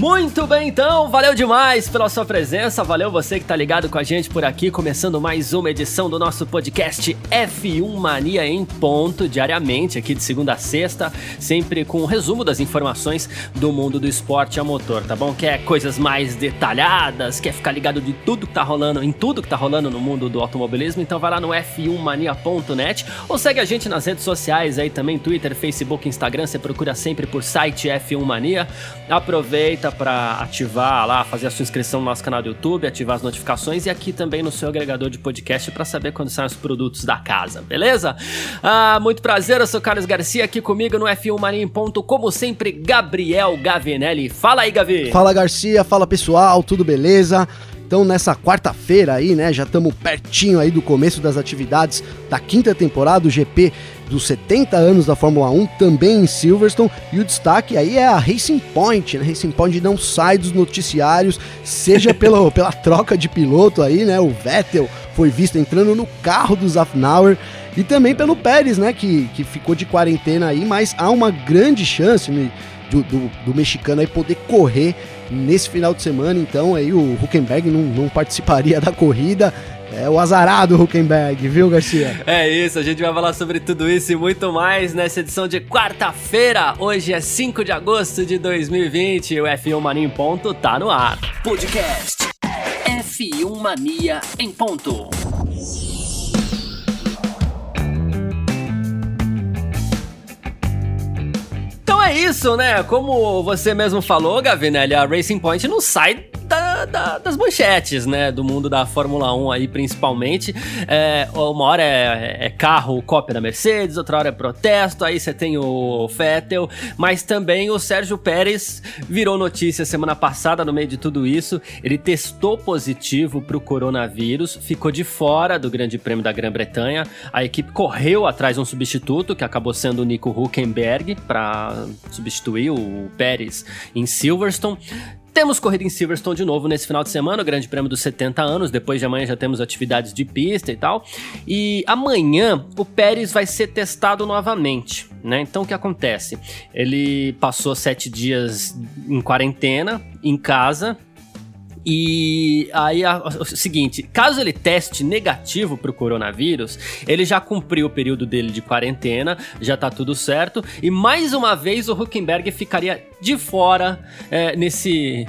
Muito bem, então, valeu demais pela sua presença, valeu você que tá ligado com a gente por aqui, começando mais uma edição do nosso podcast F1 Mania em ponto, diariamente, aqui de segunda a sexta, sempre com um resumo das informações do mundo do esporte a motor, tá bom? Quer coisas mais detalhadas, quer ficar ligado de tudo que tá rolando, em tudo que tá rolando no mundo do automobilismo, então vai lá no f1mania.net ou segue a gente nas redes sociais aí também, Twitter, Facebook, Instagram, você procura sempre por site F1 Mania. Aproveita para ativar lá, fazer a sua inscrição no nosso canal do YouTube, ativar as notificações e aqui também no seu agregador de podcast para saber quando saem os produtos da casa, beleza? Ah, muito prazer, eu sou Carlos Garcia aqui comigo no F1 Mania em ponto, como sempre, Gabriel Gavinelli. Fala aí, Gavi. Fala Garcia, fala pessoal, tudo beleza? Então, nessa quarta-feira aí, né, já estamos pertinho aí do começo das atividades da quinta temporada do GP dos 70 anos da Fórmula 1, também em Silverstone, e o destaque aí é a Racing Point, né? Racing Point não sai dos noticiários, seja pela, pela troca de piloto aí, né? O Vettel foi visto entrando no carro do Zafnauer, e também pelo Pérez, né, que, que ficou de quarentena aí, mas há uma grande chance né, do, do, do mexicano aí poder correr nesse final de semana, então aí o Huckenberg não, não participaria da corrida. É o azarado Huckenberg, viu, Garcia? É isso, a gente vai falar sobre tudo isso e muito mais nessa edição de quarta-feira. Hoje é 5 de agosto de 2020 e o F1 Mania em Ponto tá no ar. Podcast F1 Mania em Ponto. É isso, né? Como você mesmo falou, Gavinelli, a Racing Point não sai da, da, das manchetes, né? Do mundo da Fórmula 1 aí, principalmente. É, uma hora é, é, carro cópia da Mercedes, outra hora é protesto, aí você tem o Vettel, mas também o Sérgio Pérez virou notícia semana passada, no meio de tudo isso. Ele testou positivo para o coronavírus, ficou de fora do Grande Prêmio da Grã-Bretanha. A equipe correu atrás de um substituto, que acabou sendo o Nico Huckenberg, para substituir o Pérez em Silverstone. Temos corrida em Silverstone de novo nesse final de semana, o Grande Prêmio dos 70 anos. Depois de amanhã já temos atividades de pista e tal. E amanhã o Pérez vai ser testado novamente, né? Então o que acontece? Ele passou sete dias em quarentena, em casa, e aí, a, o seguinte: caso ele teste negativo para o coronavírus, ele já cumpriu o período dele de quarentena, já tá tudo certo. E mais uma vez o Huckenberg ficaria de fora é, nesse.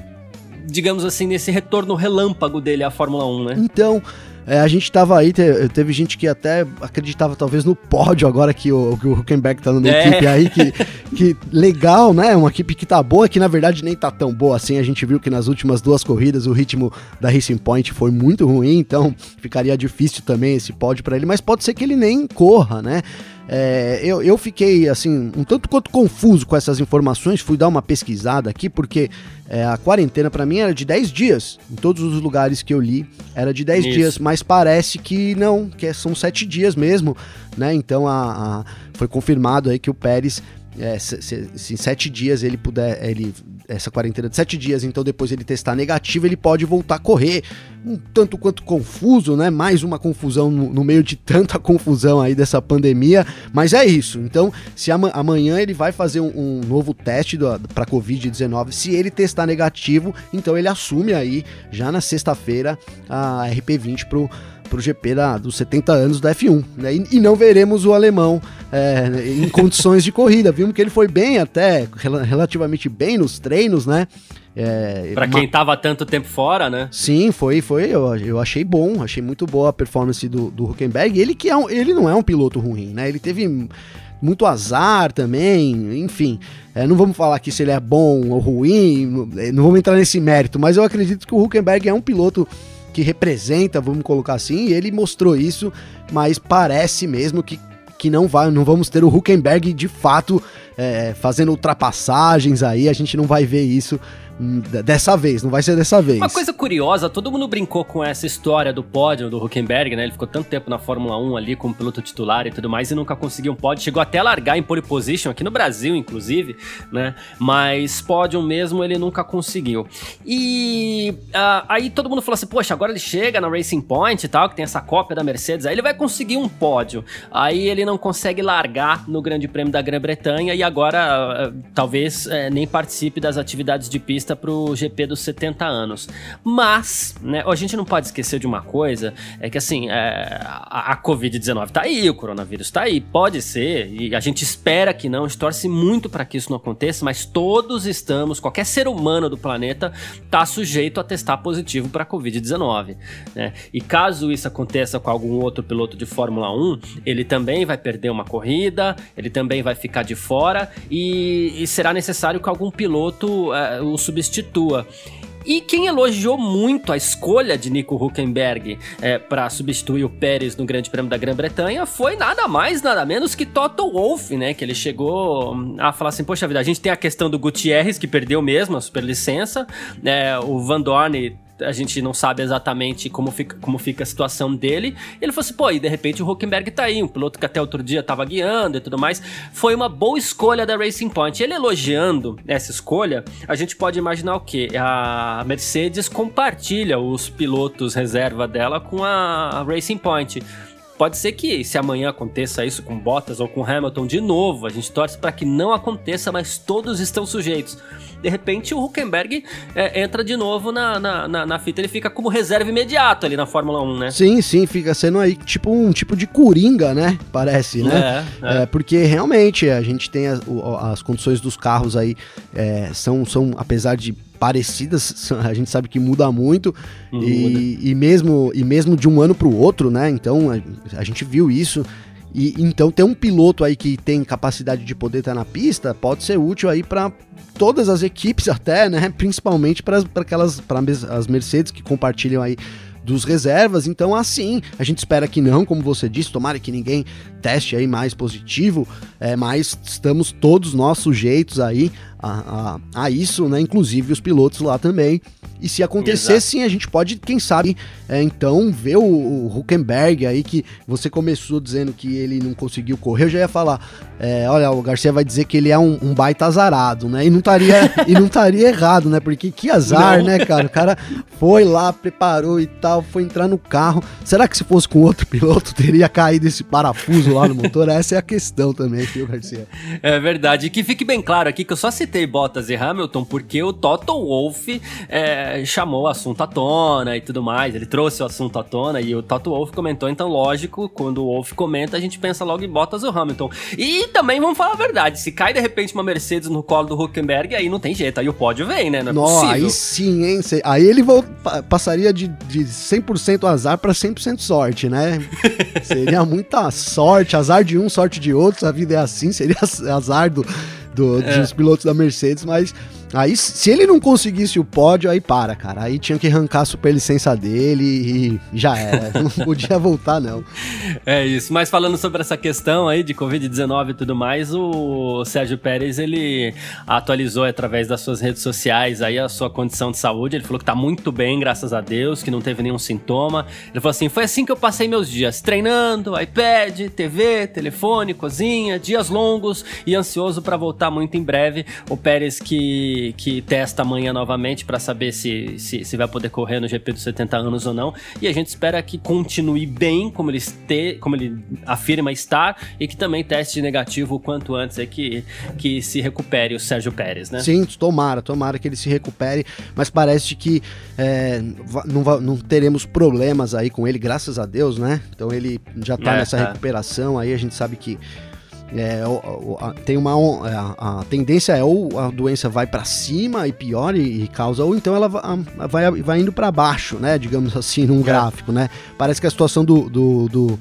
Digamos assim, nesse retorno relâmpago dele à Fórmula 1, né? Então, é, a gente tava aí, te, teve gente que até acreditava talvez no pódio agora que o, que o Huckenberg tá numa é. equipe aí, que, que legal, né? Uma equipe que tá boa, que na verdade nem tá tão boa assim. A gente viu que nas últimas duas corridas o ritmo da Racing Point foi muito ruim, então ficaria difícil também esse pódio para ele, mas pode ser que ele nem corra, né? É, eu, eu fiquei assim, um tanto quanto confuso com essas informações, fui dar uma pesquisada aqui, porque é, a quarentena para mim era de 10 dias. Em todos os lugares que eu li, era de 10 Isso. dias, mas parece que não, que são 7 dias mesmo, né? Então a, a foi confirmado aí que o Pérez é, se, se, se, em sete dias ele puder, ele, essa quarentena de sete dias, então depois ele testar negativo, ele pode voltar a correr. Um tanto quanto confuso, né? Mais uma confusão no, no meio de tanta confusão aí dessa pandemia, mas é isso. Então, se ama, amanhã ele vai fazer um, um novo teste para Covid-19, se ele testar negativo, então ele assume aí, já na sexta-feira, a RP20 pro para o GP da, dos 70 anos da F1. Né? E, e, não veremos o alemão é, em condições de corrida. Vimos que ele foi bem até, relativamente bem nos treinos, né? É, para quem estava tanto tempo fora, né? Sim, foi, foi. Eu, eu achei bom, achei muito boa a performance do, do Huckenberg. Ele que é um, ele não é um piloto ruim, né? Ele teve muito azar também, enfim. É, não vamos falar aqui se ele é bom ou ruim, não vamos entrar nesse mérito, mas eu acredito que o Huckenberg é um piloto que representa, vamos colocar assim, e ele mostrou isso, mas parece mesmo que, que não vai, não vamos ter o Huckenberg de fato é, fazendo ultrapassagens aí, a gente não vai ver isso Dessa vez, não vai ser dessa vez. Uma coisa curiosa, todo mundo brincou com essa história do pódio do Huckenberg, né? Ele ficou tanto tempo na Fórmula 1 ali como piloto titular e tudo mais e nunca conseguiu um pódio. Chegou até a largar em pole position, aqui no Brasil, inclusive, né? Mas pódio mesmo ele nunca conseguiu. E uh, aí todo mundo falou assim: poxa, agora ele chega na Racing Point e tal, que tem essa cópia da Mercedes, aí ele vai conseguir um pódio. Aí ele não consegue largar no Grande Prêmio da Grã-Bretanha e agora uh, talvez uh, nem participe das atividades de pista para o GP dos 70 anos. Mas, né, a gente não pode esquecer de uma coisa, é que assim, é, a, a Covid-19 tá aí, o coronavírus tá aí, pode ser, e a gente espera que não, a gente torce muito para que isso não aconteça, mas todos estamos, qualquer ser humano do planeta tá sujeito a testar positivo para Covid-19, né? E caso isso aconteça com algum outro piloto de Fórmula 1, ele também vai perder uma corrida, ele também vai ficar de fora e, e será necessário que algum piloto uh, o substitua. E quem elogiou muito a escolha de Nico Huckenberg é, para substituir o Pérez no Grande Prêmio da Grã-Bretanha foi nada mais, nada menos que Toto Wolff, né? Que ele chegou a falar assim: Poxa vida, a gente tem a questão do Gutierrez, que perdeu mesmo a superlicença, é, o Van Dorn a gente não sabe exatamente como fica, como fica a situação dele. Ele falou assim, pô, e de repente o Huckenberg tá aí, um piloto que até outro dia tava guiando e tudo mais. Foi uma boa escolha da Racing Point. Ele elogiando essa escolha, a gente pode imaginar o quê? A Mercedes compartilha os pilotos reserva dela com a Racing Point. Pode ser que se amanhã aconteça isso com Bottas ou com Hamilton de novo, a gente torce para que não aconteça, mas todos estão sujeitos de repente o Huckenberg é, entra de novo na, na, na, na, fita, ele fica como reserva imediato ali na Fórmula 1, né? Sim, sim, fica sendo aí tipo um tipo de coringa, né? Parece, né? É, é. é porque realmente a gente tem as, as condições dos carros aí é, são, são, apesar de parecidas, a gente sabe que muda muito e, e, mesmo, e mesmo de um ano para o outro, né? Então a, a gente viu isso. E então ter um piloto aí que tem capacidade de poder estar na pista pode ser útil aí para todas as equipes até, né? Principalmente para aquelas para as Mercedes que compartilham aí dos reservas. Então, assim, a gente espera que não, como você disse, tomara que ninguém teste aí mais positivo, é, mas estamos todos nós sujeitos aí a, a, a isso, né? Inclusive os pilotos lá também. E se acontecer, Exato. sim, a gente pode, quem sabe, é, então, ver o, o Huckenberg aí, que você começou dizendo que ele não conseguiu correr. Eu já ia falar, é, olha, o Garcia vai dizer que ele é um, um baita azarado, né? E não estaria e não estaria errado, né? Porque que azar, não. né, cara? O cara foi lá, preparou e tal, foi entrar no carro. Será que se fosse com outro piloto, teria caído esse parafuso lá no motor? Essa é a questão também, viu, Garcia? É verdade. E que fique bem claro aqui que eu só citei Bottas e Hamilton porque o Toto Wolff é, chamou o assunto à tona e tudo mais. Ele trouxe o assunto à tona e o Toto Wolff comentou. Então, lógico, quando o Wolff comenta, a gente pensa logo em Bottas ou Hamilton. E também vamos falar a verdade: se cai de repente uma Mercedes no colo do Huckenberg, aí não tem jeito. Aí o pódio vem, né? Não é Nossa, possível. Aí sim, hein? Aí ele passaria de, de 100% azar para 100% sorte, né? seria muita sorte, azar de um, sorte de outros. A vida é assim, seria azar do, do é. dos pilotos da Mercedes, mas Aí, se ele não conseguisse o pódio, aí para, cara. Aí tinha que arrancar a superlicença dele e já era. não podia voltar, não. É isso. Mas falando sobre essa questão aí de Covid-19 e tudo mais, o Sérgio Pérez, ele atualizou através das suas redes sociais aí a sua condição de saúde. Ele falou que tá muito bem, graças a Deus, que não teve nenhum sintoma. Ele falou assim: foi assim que eu passei meus dias, treinando, iPad, TV, telefone, cozinha, dias longos e ansioso para voltar muito em breve. O Pérez que que, testa amanhã novamente para saber se, se, se, vai poder correr no GP dos 70 anos ou não. E a gente espera que continue bem, como ele, este, como ele afirma estar, e que também teste negativo o quanto antes é que, que se recupere o Sérgio Pérez, né? Sim, tomara, tomara que ele se recupere, mas parece que é, não, não teremos problemas aí com ele, graças a Deus, né? Então ele já tá é, nessa é. recuperação, aí a gente sabe que é, tem uma é, a, a, tendência é ou a doença vai para cima e piora e, e, causa ou então ela vai, vai indo para baixo, né? Digamos assim, num é. gráfico, né? Parece que a situação do, do, do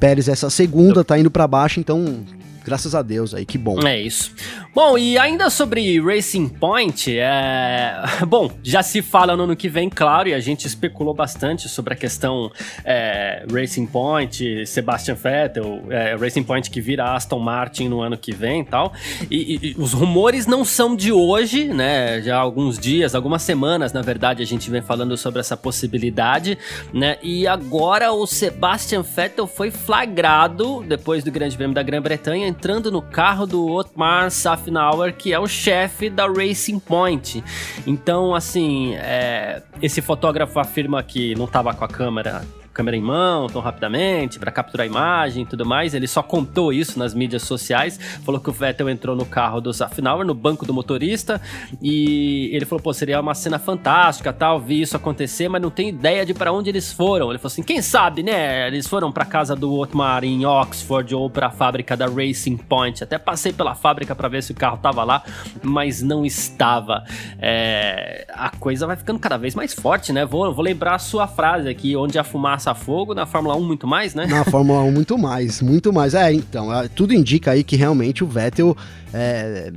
Pérez essa segunda tá indo para baixo, então graças a Deus aí, que bom. É isso. Bom, e ainda sobre Racing Point, é... bom, já se fala no ano que vem, claro, e a gente especulou bastante sobre a questão é, Racing Point, Sebastian Vettel, é, Racing Point que vira Aston Martin no ano que vem e tal. E, e, os rumores não são de hoje, né? Já há alguns dias, algumas semanas, na verdade, a gente vem falando sobre essa possibilidade, né? E agora o Sebastian Vettel foi flagrado depois do Grande Prêmio da Grã-Bretanha entrando no carro do Otmar Safnauer, que é o chefe da Racing Point. Então, assim, é, esse fotógrafo afirma que não estava com a câmera câmera em mão tão rapidamente para capturar a imagem e tudo mais. Ele só contou isso nas mídias sociais. Falou que o Vettel entrou no carro do Zafnauer, no banco do motorista, e ele falou: pô, seria uma cena fantástica, tal. Vi isso acontecer, mas não tenho ideia de para onde eles foram. Ele falou assim: quem sabe, né? Eles foram para casa do Otmar em Oxford ou para a fábrica da Racing Point. Até passei pela fábrica para ver se o carro tava lá, mas não estava. É... a coisa vai ficando cada vez mais forte, né? Vou, vou lembrar a sua frase aqui, onde a fumaça fogo, na Fórmula 1 muito mais, né? Na Fórmula 1 muito mais, muito mais. É, então, é, tudo indica aí que realmente o Vettel é,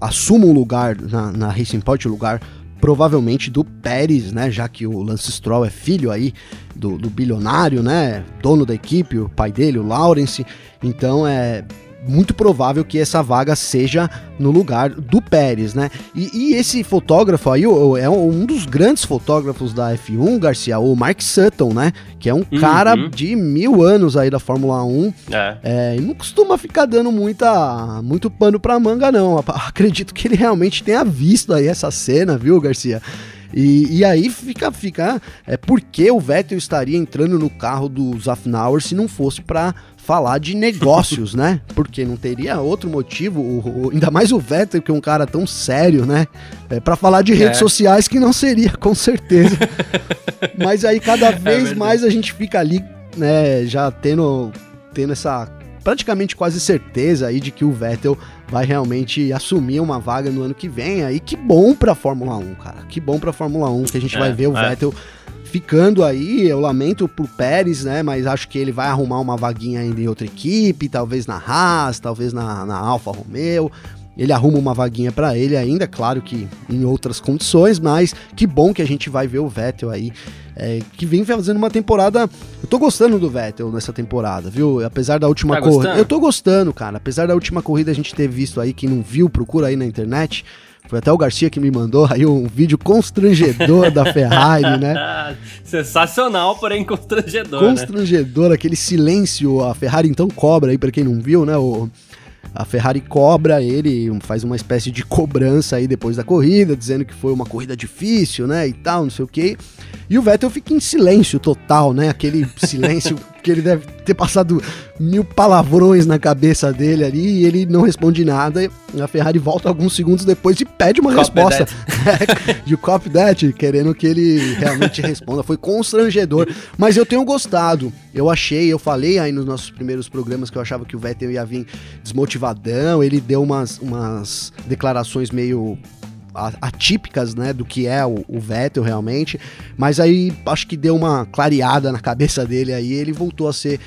assuma um lugar na, na Racing Point, o lugar provavelmente do Pérez, né? Já que o Lance Stroll é filho aí do, do bilionário, né? Dono da equipe, o pai dele, o Lawrence. Então é muito provável que essa vaga seja no lugar do Pérez, né? E, e esse fotógrafo aí é um dos grandes fotógrafos da F1, Garcia, o Mark Sutton, né? Que é um uhum. cara de mil anos aí da Fórmula 1. É. É, e não costuma ficar dando muita, muito pano pra manga, não. Acredito que ele realmente tenha visto aí essa cena, viu, Garcia? E, e, aí fica, fica é porque o Vettel estaria entrando no carro do Zafnauer se não fosse para falar de negócios, né? Porque não teria outro motivo, o, o, ainda mais o Vettel, que é um cara tão sério, né? É, para falar de redes é. sociais que não seria, com certeza. Mas aí cada é vez é mais a gente fica ali, né, já tendo, tendo essa praticamente quase certeza aí de que o Vettel vai realmente assumir uma vaga no ano que vem. Aí que bom pra Fórmula 1, cara. Que bom pra Fórmula 1 que a gente vai é, ver o Vettel ficando aí. Eu lamento pro Pérez, né? Mas acho que ele vai arrumar uma vaguinha ainda em outra equipe, talvez na Haas, talvez na, na Alfa Romeo. Ele arruma uma vaguinha para ele ainda, claro que em outras condições, mas que bom que a gente vai ver o Vettel aí, é, que vem fazendo uma temporada. Eu tô gostando do Vettel nessa temporada, viu? Apesar da última tá corrida. Eu tô gostando, cara. Apesar da última corrida a gente ter visto aí, quem não viu, procura aí na internet. Foi até o Garcia que me mandou aí um vídeo constrangedor da Ferrari, né? Sensacional, porém constrangedor. Né? Constrangedor, né? aquele silêncio. A Ferrari então cobra aí, para quem não viu, né? O, a Ferrari cobra ele, faz uma espécie de cobrança aí depois da corrida, dizendo que foi uma corrida difícil, né? E tal, não sei o quê. E o Vettel fica em silêncio total, né? Aquele silêncio que ele deve ter passado mil palavrões na cabeça dele ali e ele não responde nada. A Ferrari volta alguns segundos depois e pede uma copy resposta. e o copy that, querendo que ele realmente responda. Foi constrangedor. Mas eu tenho gostado. Eu achei, eu falei aí nos nossos primeiros programas que eu achava que o Vettel ia vir desmotivadão. Ele deu umas, umas declarações meio atípicas, né, do que é o, o, Vettel realmente, mas aí acho que deu uma clareada na cabeça dele aí, ele voltou a ser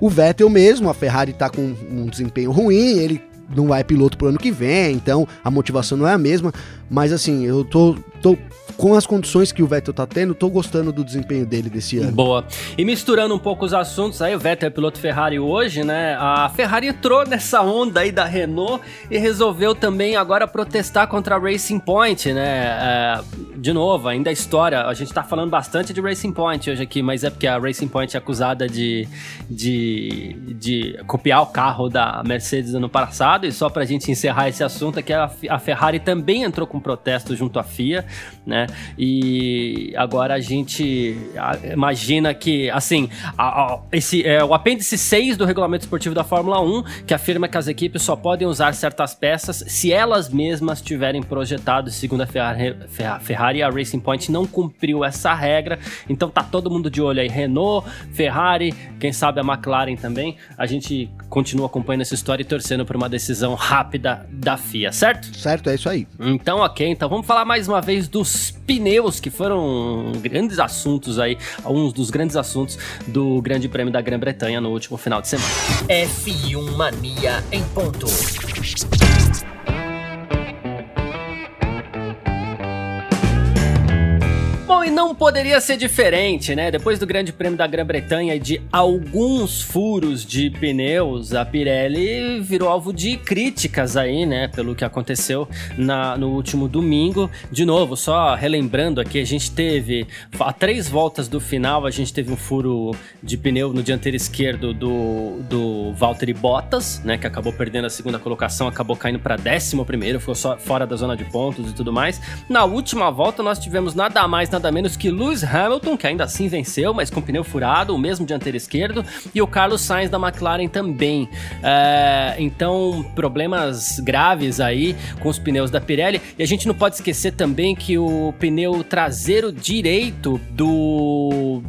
o Vettel mesmo, a Ferrari tá com um desempenho ruim, ele não vai piloto pro ano que vem, então a motivação não é a mesma, mas assim, eu tô, tô com as condições que o Vettel tá tendo, tô gostando do desempenho dele desse ano. Boa. E misturando um pouco os assuntos, aí o Vettel é piloto Ferrari hoje, né? A Ferrari entrou nessa onda aí da Renault e resolveu também agora protestar contra a Racing Point, né? É, de novo, ainda a história, a gente tá falando bastante de Racing Point hoje aqui, mas é porque a Racing Point é acusada de, de, de copiar o carro da Mercedes ano passado, e só pra gente encerrar esse assunto aqui, a, a Ferrari também entrou com protesto junto à FIA, né? E agora a gente imagina que, assim, a, a, esse é o apêndice 6 do regulamento esportivo da Fórmula 1, que afirma que as equipes só podem usar certas peças se elas mesmas tiverem projetado, segundo a Ferrari, Ferrari. A Racing Point não cumpriu essa regra, então tá todo mundo de olho aí. Renault, Ferrari, quem sabe a McLaren também. A gente continua acompanhando essa história e torcendo por uma decisão rápida da FIA, certo? Certo, é isso aí. Então, ok. Então vamos falar mais uma vez dos pneus, que foram grandes assuntos aí, alguns dos grandes assuntos do Grande Prêmio da Grã-Bretanha no último final de semana. F1 Mania em ponto. E não poderia ser diferente, né? Depois do Grande Prêmio da Grã-Bretanha e de alguns furos de pneus, a Pirelli virou alvo de críticas aí, né? Pelo que aconteceu na, no último domingo. De novo, só relembrando aqui, a gente teve a três voltas do final, a gente teve um furo de pneu no dianteiro esquerdo do, do Valtteri Bottas, né? Que acabou perdendo a segunda colocação, acabou caindo para décimo primeiro, ficou só fora da zona de pontos e tudo mais. Na última volta, nós tivemos nada mais, nada menos que Lewis Hamilton, que ainda assim venceu, mas com pneu furado, o mesmo dianteiro esquerdo, e o Carlos Sainz da McLaren também. É, então, problemas graves aí com os pneus da Pirelli. E a gente não pode esquecer também que o pneu traseiro direito do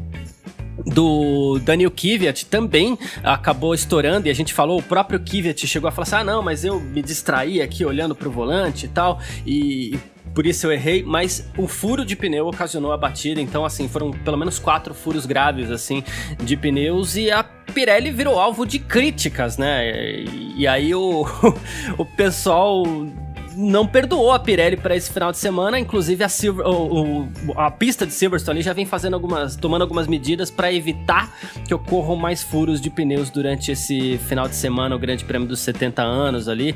do Daniel Kvyat também acabou estourando e a gente falou, o próprio Kvyat chegou a falar assim, ah não, mas eu me distraí aqui olhando pro volante e tal, e por isso eu errei, mas o furo de pneu ocasionou a batida, então assim, foram pelo menos quatro furos graves assim de pneus e a Pirelli virou alvo de críticas, né? E, aí o, o pessoal não perdoou a Pirelli para esse final de semana. Inclusive a, Silver, o, o, a pista de Silverstone já vem fazendo algumas, tomando algumas medidas para evitar que ocorram mais furos de pneus durante esse final de semana, o Grande Prêmio dos 70 anos ali.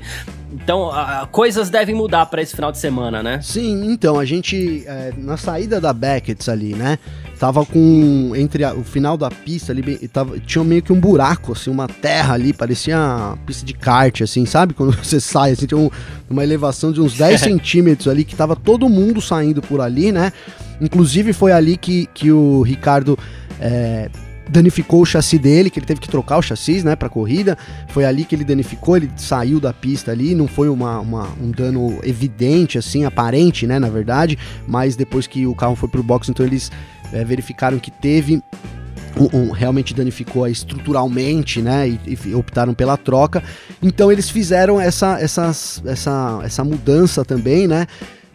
Então, a, coisas devem mudar para esse final de semana, né? Sim, então a gente é, na saída da Beckett ali, né? Tava com entre a, o final da pista ali tava, tinha meio que um buraco assim uma terra ali parecia uma pista de kart assim sabe? Quando você sai assim tinha um, uma elevação de uns 10 centímetros ali que tava todo mundo saindo por ali né? Inclusive foi ali que, que o Ricardo é, danificou o chassi dele, que ele teve que trocar o chassi, né, pra corrida. Foi ali que ele danificou, ele saiu da pista ali, não foi uma, uma, um dano evidente, assim, aparente, né, na verdade, mas depois que o carro foi pro box, então eles é, verificaram que teve um, um, realmente danificou estruturalmente, né? E, e, optaram pela troca. Então eles fizeram essa, essas, essa, essa mudança também, né?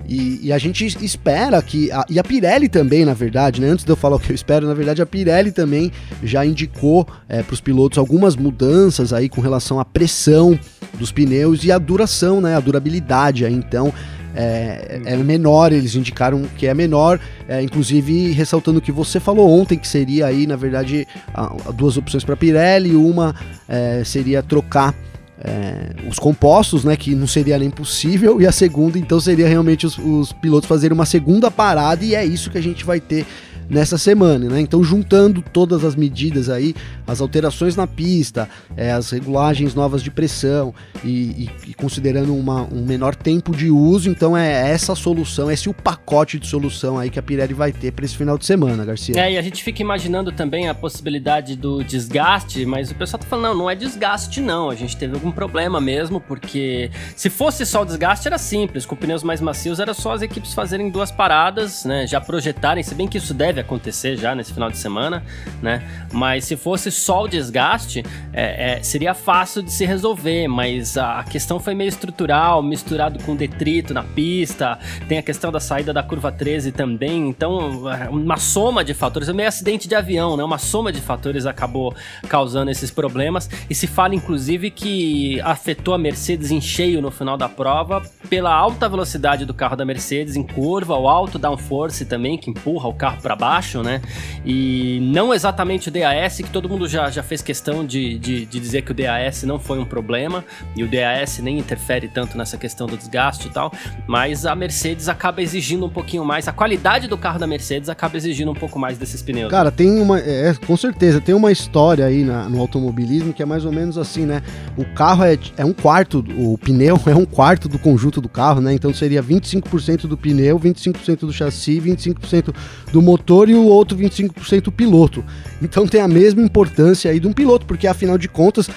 E, e, a gente espera que. A, e a Pirelli também, na verdade, né? Antes de eu falar o que eu espero, na verdade, a Pirelli também já indicou é, para os pilotos algumas mudanças aí com relação à pressão dos pneus e a duração, né? A durabilidade. Aí, então, é, é, menor, eles indicaram que é menor, é, inclusive ressaltando o que você falou ontem, que seria aí, na verdade, a, a duas opções para Pirelli, uma é, seria trocar é, os compostos, né, que não seria nem possível, e a segunda, então, seria realmente os, os pilotos fazerem uma segunda parada, e é isso que a gente vai ter nessa semana, né? Então, juntando todas as medidas aí, as alterações na pista, é, as regulagens novas de pressão e, e, e considerando uma, um menor tempo de uso, então é essa solução, esse é o pacote de solução aí que a Pirelli vai ter para esse final de semana, Garcia. É, e a gente fica imaginando também a possibilidade do desgaste, mas o pessoal tá falando, não, não é desgaste não, a gente teve algum problema mesmo, porque se fosse só o desgaste era simples, com pneus mais macios era só as equipes fazerem duas paradas, né, já projetarem, se bem que isso deve deve acontecer já nesse final de semana, né? Mas se fosse só o desgaste, é, é, seria fácil de se resolver, mas a, a questão foi meio estrutural, misturado com detrito na pista, tem a questão da saída da curva 13 também, então é, uma soma de fatores, é meio acidente de avião, né? Uma soma de fatores acabou causando esses problemas e se fala inclusive que afetou a Mercedes em cheio no final da prova pela alta velocidade do carro da Mercedes em curva, o alto downforce também que empurra o carro para baixo baixo, né? E não exatamente o DAS, que todo mundo já, já fez questão de, de, de, dizer que o DAS não foi um problema, e o DAS nem interfere tanto nessa questão do desgaste e tal, mas a Mercedes acaba exigindo um pouquinho mais, a qualidade do carro da Mercedes acaba exigindo um pouco mais desses pneus. Cara, tem uma, é, com certeza, tem uma história aí na, no automobilismo que é mais ou menos assim, né? O carro é, é um quarto, o pneu é um quarto do conjunto do carro, né? Então seria 25% do pneu, 25% do chassi, 25% do motor e o outro 25% o piloto. Então tem a mesma importância aí de um piloto, porque afinal de contas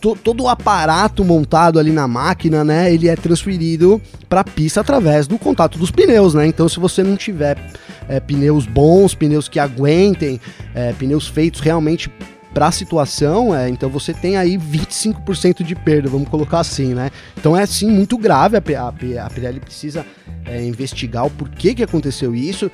to, todo o aparato montado ali na máquina, né, ele é transferido para a pista através do contato dos pneus, né? Então, se você não tiver é, pneus bons, pneus que aguentem, é, pneus feitos realmente para a situação, é, então você tem aí 25% de perda, vamos colocar assim, né? Então é sim muito grave, a, a, a Pirelli precisa é, investigar o porquê que aconteceu isso.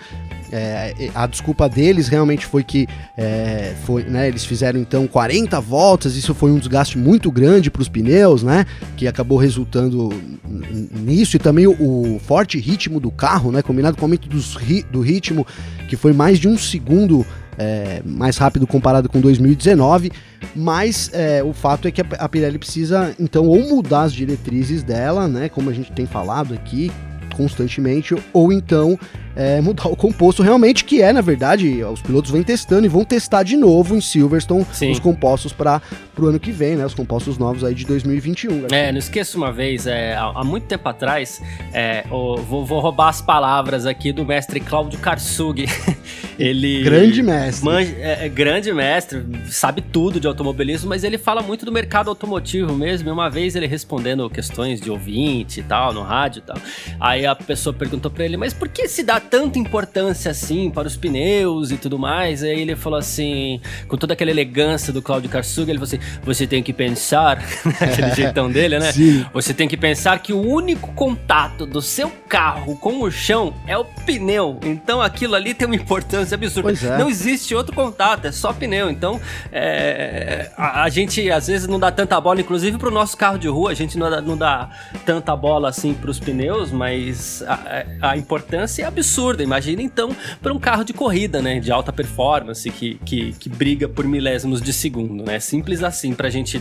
É, a desculpa deles realmente foi que é, foi, né, eles fizeram então 40 voltas, isso foi um desgaste muito grande para os pneus, né? Que acabou resultando nisso e também o, o, forte ritmo do carro, né? Combinado com o aumento dos, do ritmo, que foi mais de um segundo é, mais rápido comparado com 2019, mas é, o fato é que a Pirelli precisa então ou mudar as diretrizes dela, né, como a gente tem falado aqui constantemente, ou então é, mudar o composto realmente, que é, na verdade, os pilotos vêm testando e vão testar de novo em Silverstone Sim. os compostos para o ano que vem, né? Os compostos novos aí de 2021. É, não esqueça uma vez, é, há, muito tempo atrás, é, vou, vou, roubar as palavras aqui do mestre Cláudio Karsug. ele. Grande mestre. é, é, grande mestre, sabe tudo de automobilismo, mas ele fala muito do mercado automotivo mesmo. E uma vez ele respondendo questões de ouvinte e tal, no rádio e tal. Aí a pessoa perguntou para ele, mas por que se dá tanta importância assim para os pneus e tudo mais. Aí ele falou assim, com toda aquela elegância do Claudio Karsug, ele falou assim: você tem que pensar, aquele jeitão dele, né? Sim. Você tem que pensar que o único contato do seu carro com o chão é o pneu. Então aquilo ali tem uma importância absurda. É. Não existe outro contato, é só pneu. Então é, a, a, gente às vezes não dá tanta bola, inclusive para o nosso carro de rua, a gente não dá, não dá tanta bola assim para os pneus, mas a, a importância é absurda absurda. Imagina então para um carro de corrida, né? De alta performance que, que, que briga por milésimos de segundo, né? Simples assim pra gente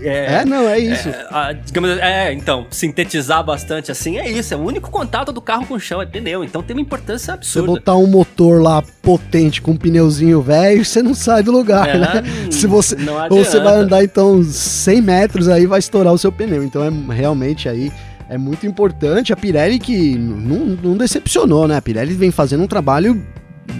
é, é, não, é isso. É, a, digamos, é, então, sintetizar bastante assim, é isso. É o único contato do carro com o chão, é pneu. Então tem uma importância absurda. Você botar um motor lá potente com um pneuzinho velho, você não sai do lugar, é, né? Se você, ou você vai andar, então, 100 metros aí, vai estourar o seu pneu. Então é realmente aí é muito importante. A Pirelli que não, não decepcionou, né? A Pirelli vem fazendo um trabalho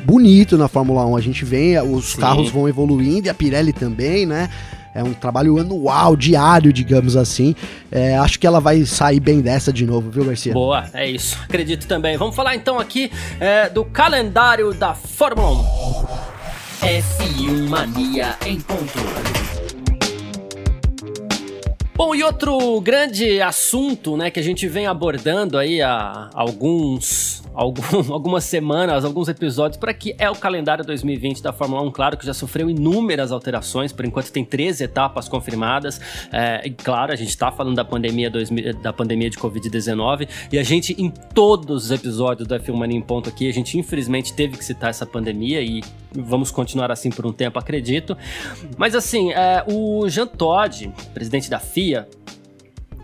bonito na Fórmula 1. A gente vem, os Sim. carros vão evoluindo e a Pirelli também, né? É um trabalho anual, diário, digamos assim. É, acho que ela vai sair bem dessa de novo, viu, Garcia? Boa, é isso. Acredito também. Vamos falar então aqui é, do calendário da Fórmula 1. F1 Mania em ponto. Bom, e outro grande assunto, né, que a gente vem abordando aí há alguns, algum, algumas semanas, alguns episódios por aqui, é o calendário 2020 da Fórmula 1. Claro que já sofreu inúmeras alterações, por enquanto tem 13 etapas confirmadas. É, e claro, a gente está falando da pandemia, 2000, da pandemia de Covid-19, e a gente, em todos os episódios do F1 Mania em Ponto aqui, a gente infelizmente teve que citar essa pandemia e vamos continuar assim por um tempo, acredito. Mas assim, é, o Jean Todt, presidente da FIA,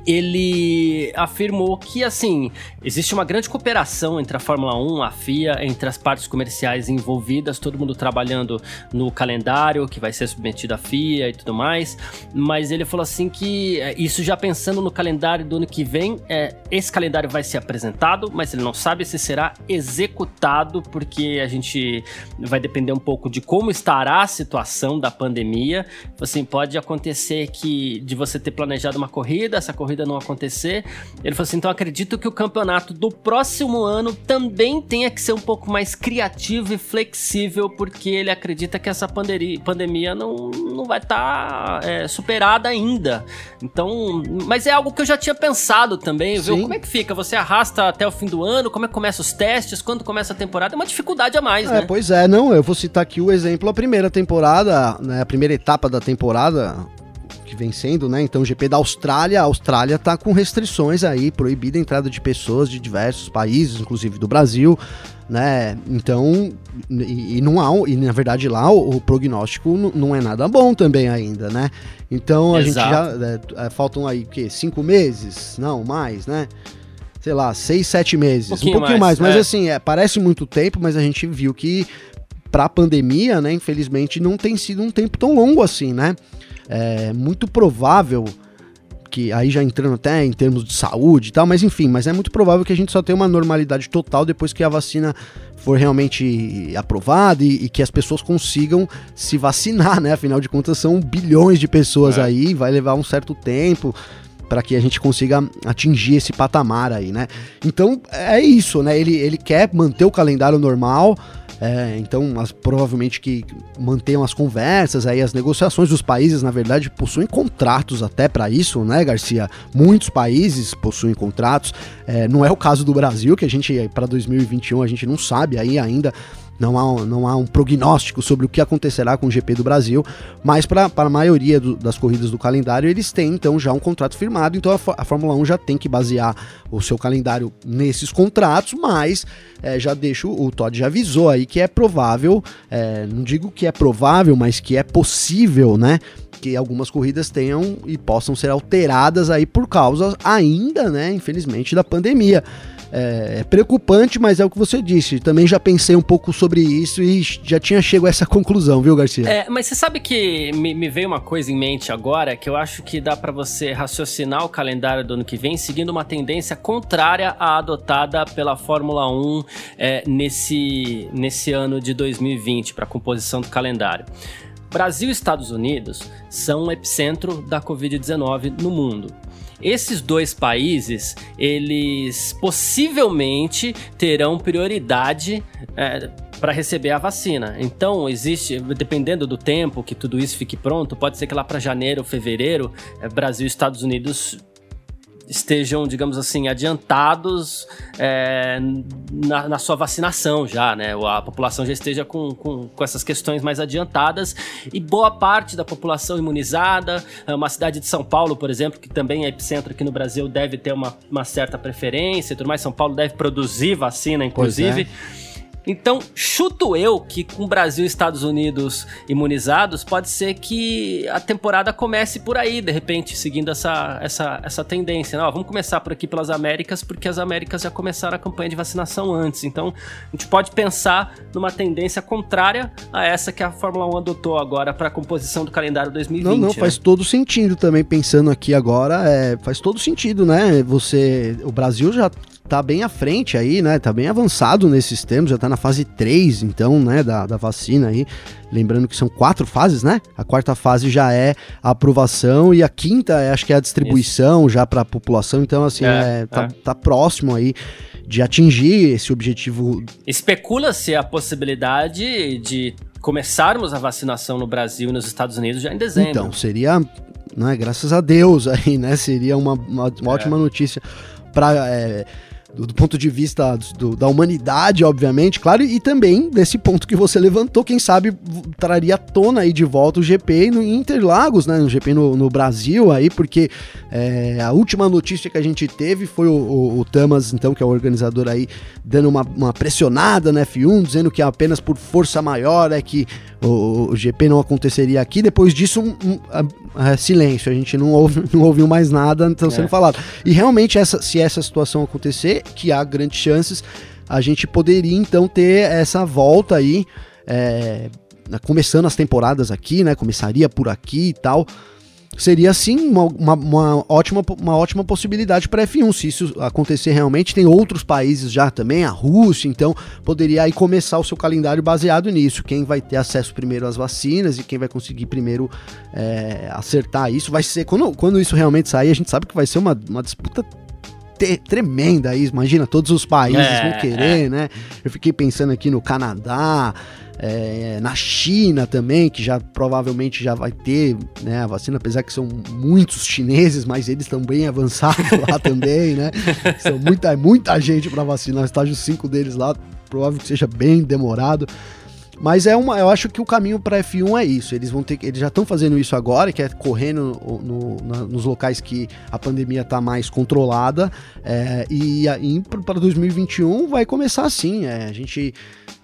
ele afirmou que, assim, existe uma grande cooperação entre a Fórmula 1, a FIA, entre as partes comerciais envolvidas, todo mundo trabalhando no calendário que vai ser submetido à FIA e tudo mais. Mas ele falou assim que, é, isso já pensando no calendário do ano que vem, é, esse calendário vai ser apresentado, mas ele não sabe se será executado, porque a gente vai depender um pouco de como estará a situação da pandemia. Assim, pode acontecer que de você ter planejado uma corrida, essa corrida corrida não acontecer. Ele falou assim: então acredito que o campeonato do próximo ano também tenha que ser um pouco mais criativo e flexível, porque ele acredita que essa pandemia, não, não vai estar tá, é, superada ainda. Então, mas é algo que eu já tinha pensado também, viu? Como é que fica? Você arrasta até o fim do ano? Como é que começa os testes? Quando começa a temporada? É uma dificuldade a mais, é, né? Pois é, não, eu vou citar aqui o exemplo, a primeira temporada, né, a primeira etapa da temporada, que vem sendo, né? Então, o GP da Austrália, a Austrália tá com restrições aí, proibida a entrada de pessoas de diversos países, inclusive do Brasil, né? Então, e, e não há, e na verdade lá o, o prognóstico não é nada bom também ainda, né? Então, a Exato. gente já, é, é, faltam aí, o quê? Cinco meses? Não, mais, né? Sei lá, seis, sete meses. Um pouquinho, um pouquinho mais, mais é. mas assim, é, parece muito tempo, mas a gente viu que para a pandemia, né, infelizmente, não tem sido um tempo tão longo assim, né? É muito provável que aí já entrando até em termos de saúde e tal, mas enfim, mas é muito provável que a gente só tenha uma normalidade total depois que a vacina for realmente aprovada e, e que as pessoas consigam se vacinar, né? Afinal de contas, são bilhões de pessoas é. aí, vai levar um certo tempo para que a gente consiga atingir esse patamar aí, né? Então é isso, né? Ele, ele quer manter o calendário normal. É, então, as, provavelmente que mantenham as conversas, aí as negociações dos países, na verdade, possuem contratos até para isso, né, Garcia? Muitos países possuem contratos. É, não é o caso do Brasil, que a gente para 2021 a gente não sabe aí ainda não há, não há um prognóstico sobre o que acontecerá com o GP do Brasil, mas para a maioria do, das corridas do calendário eles têm então já um contrato firmado, então a, a, Fórmula 1 já tem que basear o seu calendário nesses contratos, mas é, já deixo, o Todd já avisou aí que é provável, é, não digo que é provável, mas que é possível, né? que algumas corridas tenham e possam ser alteradas aí por causa ainda, né, infelizmente, da pandemia. É, é, preocupante, mas é o que você disse. Também já pensei um pouco sobre isso e já tinha chego a essa conclusão, viu, Garcia? É, mas você sabe que me, me, veio uma coisa em mente agora que eu acho que dá para você raciocinar o calendário do ano que vem seguindo uma tendência contrária à adotada pela Fórmula 1 é, nesse, nesse ano de 2020 para a composição do calendário. Brasil e Estados Unidos são o epicentro da Covid-19 no mundo. Esses dois países, eles possivelmente terão prioridade é, para receber a vacina. Então, existe, dependendo do tempo que tudo isso fique pronto, pode ser que lá para janeiro, fevereiro, é, Brasil e Estados Unidos estejam, digamos assim, adiantados é, na, na, sua vacinação já, né? A população já esteja com, com, com, essas questões mais adiantadas e boa parte da população imunizada. É, uma cidade de São Paulo, por exemplo, que também é epicentro aqui no Brasil, deve ter uma, uma certa preferência e tudo mais. São Paulo deve produzir vacina, inclusive. Então, chuto eu que com Brasil e Estados Unidos imunizados, pode ser que a temporada comece por aí, de repente, seguindo essa, essa, essa tendência. Não, vamos começar por aqui pelas Américas, porque as Américas já começaram a campanha de vacinação antes. Então, a gente pode pensar numa tendência contrária a essa que a Fórmula 1 adotou agora para a composição do calendário 2020. Não, não, né? faz todo sentido também, pensando aqui agora, é, faz todo sentido, né? Você, o Brasil já tá bem à frente aí, né? Tá bem avançado nesses termos, já tá na fase 3, então, né, da, da vacina aí. Lembrando que são quatro fases, né? A quarta fase já é a aprovação e a quinta, é, acho que é a distribuição Isso. já para a população. Então, assim, é, é, tá, é. tá próximo aí de atingir esse objetivo. Especula-se a possibilidade de começarmos a vacinação no Brasil e nos Estados Unidos já em dezembro. Então, seria, né, graças a Deus aí, né? Seria uma, uma, é. ótima notícia para é, do, do, ponto de vista do, da humanidade, obviamente, claro, e também desse ponto que você levantou, quem sabe traria à tona aí de volta o GP no Interlagos, né, no GP no, no Brasil aí, porque é, a última notícia que a gente teve foi o, o, o, Tamas, então, que é o organizador aí, dando uma, uma pressionada na F1, dizendo que apenas por força maior é que o, o GP não aconteceria aqui, depois disso, um, um, um, silêncio, a gente não, ouve, não ouviu mais nada então sendo é. falado. E realmente, essa, se essa situação acontecer, que há grandes chances, a gente poderia então ter essa volta aí, é, começando as temporadas aqui, né? Começaria por aqui e tal seria sim uma, uma, uma, ótima, uma ótima possibilidade para F1. Se isso acontecer realmente, tem outros países já também, a Rússia, então poderia aí começar o seu calendário baseado nisso. Quem vai ter acesso primeiro às vacinas e quem vai conseguir primeiro é, acertar isso vai ser. Quando, quando isso realmente sair, a gente sabe que vai ser uma, uma disputa tremenda aí, imagina, todos os países é, vão querer, é. né? Eu fiquei pensando aqui no Canadá, é, na China também, que já provavelmente já vai ter né, a vacina, apesar que são muitos chineses, mas eles estão bem avançados lá também, né? São muita, muita gente para vacinar, o estágio 5 deles lá, provável que seja bem demorado. Mas é uma, eu acho que o caminho para F1 é isso. Eles vão ter, eles já estão fazendo isso agora, que é correndo no, no, nos locais que a pandemia está mais controlada. É, e, para 2021 vai começar assim. É, a gente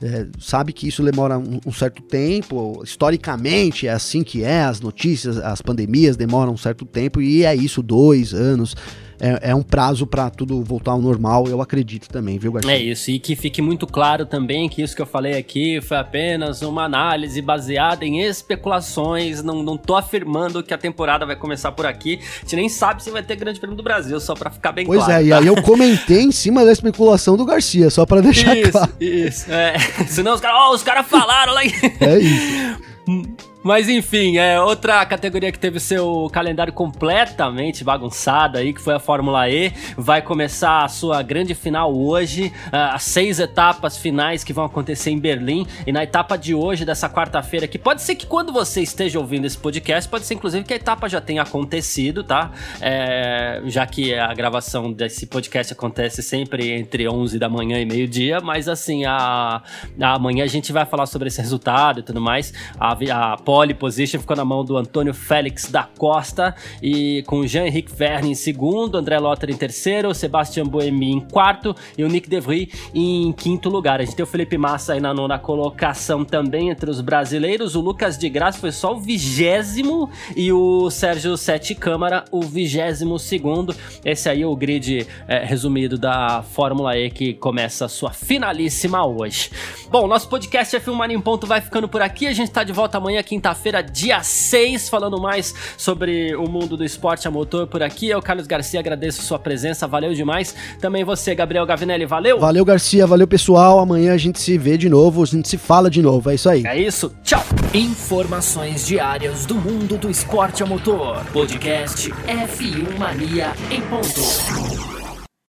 é, sabe que isso demora um, um, certo tempo. Historicamente é assim que é. As notícias, as pandemias demoram um certo tempo e é isso, dois anos. É, é um prazo para tudo voltar ao normal, eu acredito também, viu, Garcia? É isso, e que fique muito claro também que isso que eu falei aqui foi apenas uma análise baseada em especulações, não, não tô afirmando que a temporada vai começar por aqui, a gente nem sabe se vai ter grande prêmio do Brasil, só para ficar bem pois claro. Pois é, tá? e aí eu comentei em cima da especulação do Garcia, só para deixar isso, claro. Isso, é, senão os caras, ó, oh, os caras falaram lá. É isso. Mas enfim, é outra categoria que teve seu calendário completamente bagunçado aí, que foi a Fórmula E. Vai começar a sua grande final hoje, ah, as seis etapas finais que vão acontecer em Berlim. E na etapa de hoje, dessa quarta-feira, que pode ser que quando você esteja ouvindo esse podcast, pode ser inclusive que a etapa já tenha acontecido, tá? É, já que a gravação desse podcast acontece sempre entre 11 da manhã e meio-dia, mas assim, a, amanhã a gente vai falar sobre esse resultado e tudo mais. A, a pole position ficou na mão do Antônio Félix da Costa e com Jean-Henrique Verne em segundo, André Lotter em terceiro, Sebastian Boemi em quarto e o Nick DeVry em quinto lugar. A gente tem o Felipe Massa aí na nona colocação também entre os brasileiros. O Lucas de Graça foi só o vigésimo e o Sérgio Sete Câmara o vigésimo segundo. Esse aí é o grid é, resumido da Fórmula E que começa a sua finalíssima hoje. Bom, nosso podcast é Filmar em Ponto vai ficando por aqui. A gente tá de volta amanhã, quinta-feira, dia 6, falando mais sobre o mundo do esporte a motor por aqui. Eu, Carlos Garcia, agradeço sua presença, valeu demais. Também você, Gabriel Gavinelli, valeu? Valeu, Garcia, valeu, pessoal. Amanhã a gente se vê de novo, a gente se fala de novo, é isso aí. É isso, tchau! Informações diárias do mundo do esporte a motor. Podcast F1 Mania em ponto.